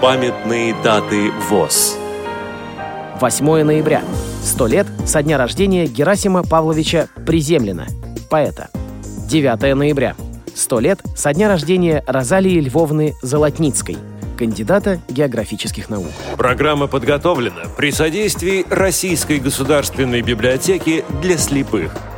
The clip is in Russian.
Памятные даты ВОЗ. 8 ноября. 100 лет со дня рождения Герасима Павловича Приземлина, поэта. 9 ноября. 100 лет со дня рождения Розалии Львовны Золотницкой, кандидата географических наук. Программа подготовлена при содействии Российской государственной библиотеки для слепых –